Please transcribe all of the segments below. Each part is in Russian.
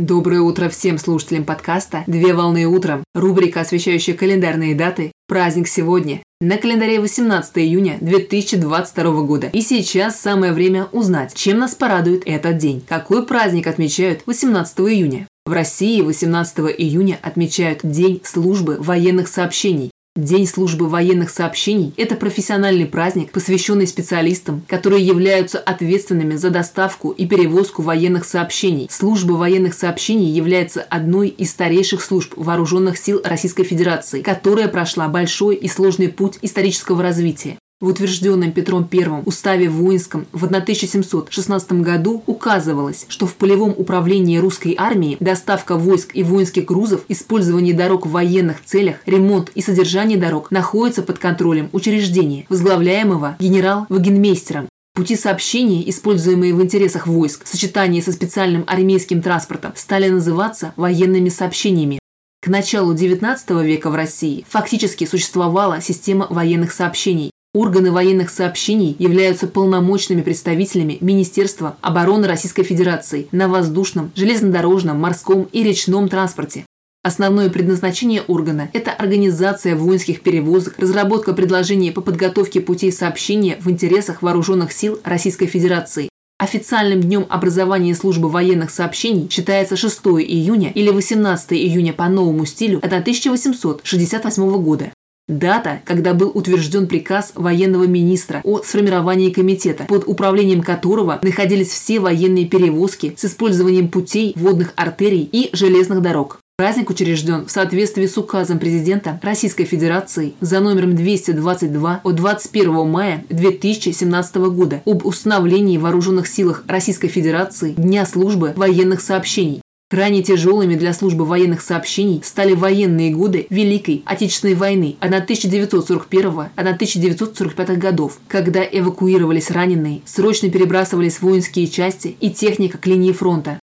Доброе утро всем слушателям подкаста «Две волны утром». Рубрика, освещающая календарные даты. Праздник сегодня. На календаре 18 июня 2022 года. И сейчас самое время узнать, чем нас порадует этот день. Какой праздник отмечают 18 июня? В России 18 июня отмечают День службы военных сообщений. День службы военных сообщений – это профессиональный праздник, посвященный специалистам, которые являются ответственными за доставку и перевозку военных сообщений. Служба военных сообщений является одной из старейших служб вооруженных сил Российской Федерации, которая прошла большой и сложный путь исторического развития. В утвержденном Петром I уставе воинском в 1716 году указывалось, что в полевом управлении русской армии доставка войск и воинских грузов, использование дорог в военных целях, ремонт и содержание дорог находятся под контролем учреждения, возглавляемого генерал-вагенмейстером. Пути сообщения, используемые в интересах войск, в сочетании со специальным армейским транспортом, стали называться военными сообщениями. К началу XIX века в России фактически существовала система военных сообщений, Органы военных сообщений являются полномочными представителями Министерства обороны Российской Федерации на воздушном, железнодорожном, морском и речном транспорте. Основное предназначение органа – это организация воинских перевозок, разработка предложений по подготовке путей сообщения в интересах вооруженных сил Российской Федерации. Официальным днем образования службы военных сообщений считается 6 июня или 18 июня по новому стилю 1868 года. Дата, когда был утвержден приказ военного министра о сформировании комитета, под управлением которого находились все военные перевозки с использованием путей, водных артерий и железных дорог. Праздник учрежден в соответствии с указом президента Российской Федерации за номером 222 от 21 мая 2017 года об установлении в вооруженных силах Российской Федерации Дня службы военных сообщений. Крайне тяжелыми для службы военных сообщений стали военные годы Великой Отечественной войны 1941-1945 годов, когда эвакуировались раненые, срочно перебрасывались воинские части и техника к линии фронта.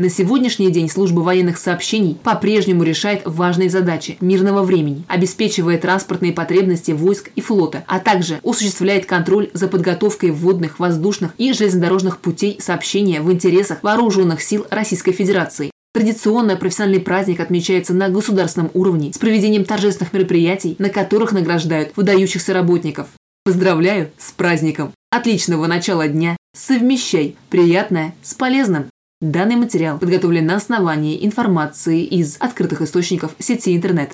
На сегодняшний день служба военных сообщений по-прежнему решает важные задачи мирного времени, обеспечивая транспортные потребности войск и флота, а также осуществляет контроль за подготовкой водных, воздушных и железнодорожных путей сообщения в интересах вооруженных сил Российской Федерации. Традиционно профессиональный праздник отмечается на государственном уровне с проведением торжественных мероприятий, на которых награждают выдающихся работников. Поздравляю с праздником! Отличного начала дня! Совмещай приятное с полезным! Данный материал подготовлен на основании информации из открытых источников сети интернет.